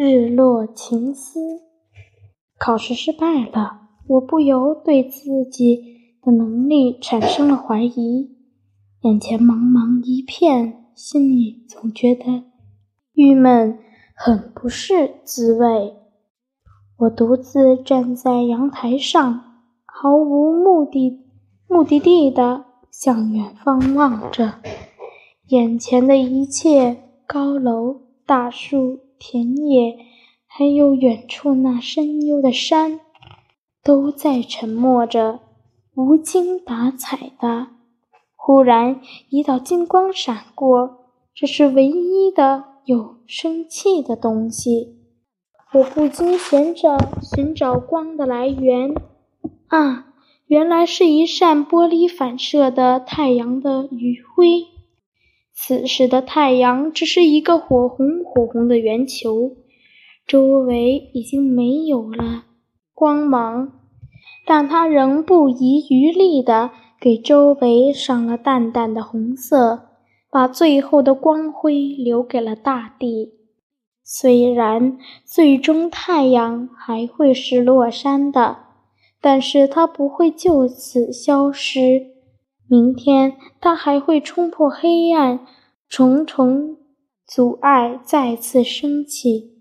日落情思。考试失败了，我不由对自己的能力产生了怀疑。眼前茫茫一片，心里总觉得郁闷，很不是滋味。我独自站在阳台上，毫无目的目的地的向远方望着，眼前的一切高楼大树。田野，还有远处那深幽的山，都在沉默着，无精打采的。忽然，一道金光闪过，这是唯一的有生气的东西。我不禁闲着寻找光的来源。啊，原来是一扇玻璃反射的太阳的余晖。此时的太阳只是一个火红火红的圆球，周围已经没有了光芒，但它仍不遗余力地给周围上了淡淡的红色，把最后的光辉留给了大地。虽然最终太阳还会是落山的，但是它不会就此消失。明天，它还会冲破黑暗，重重阻碍再次升起，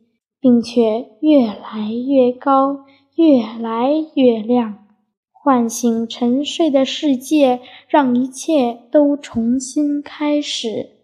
并且越来越高，越来越亮，唤醒沉睡的世界，让一切都重新开始。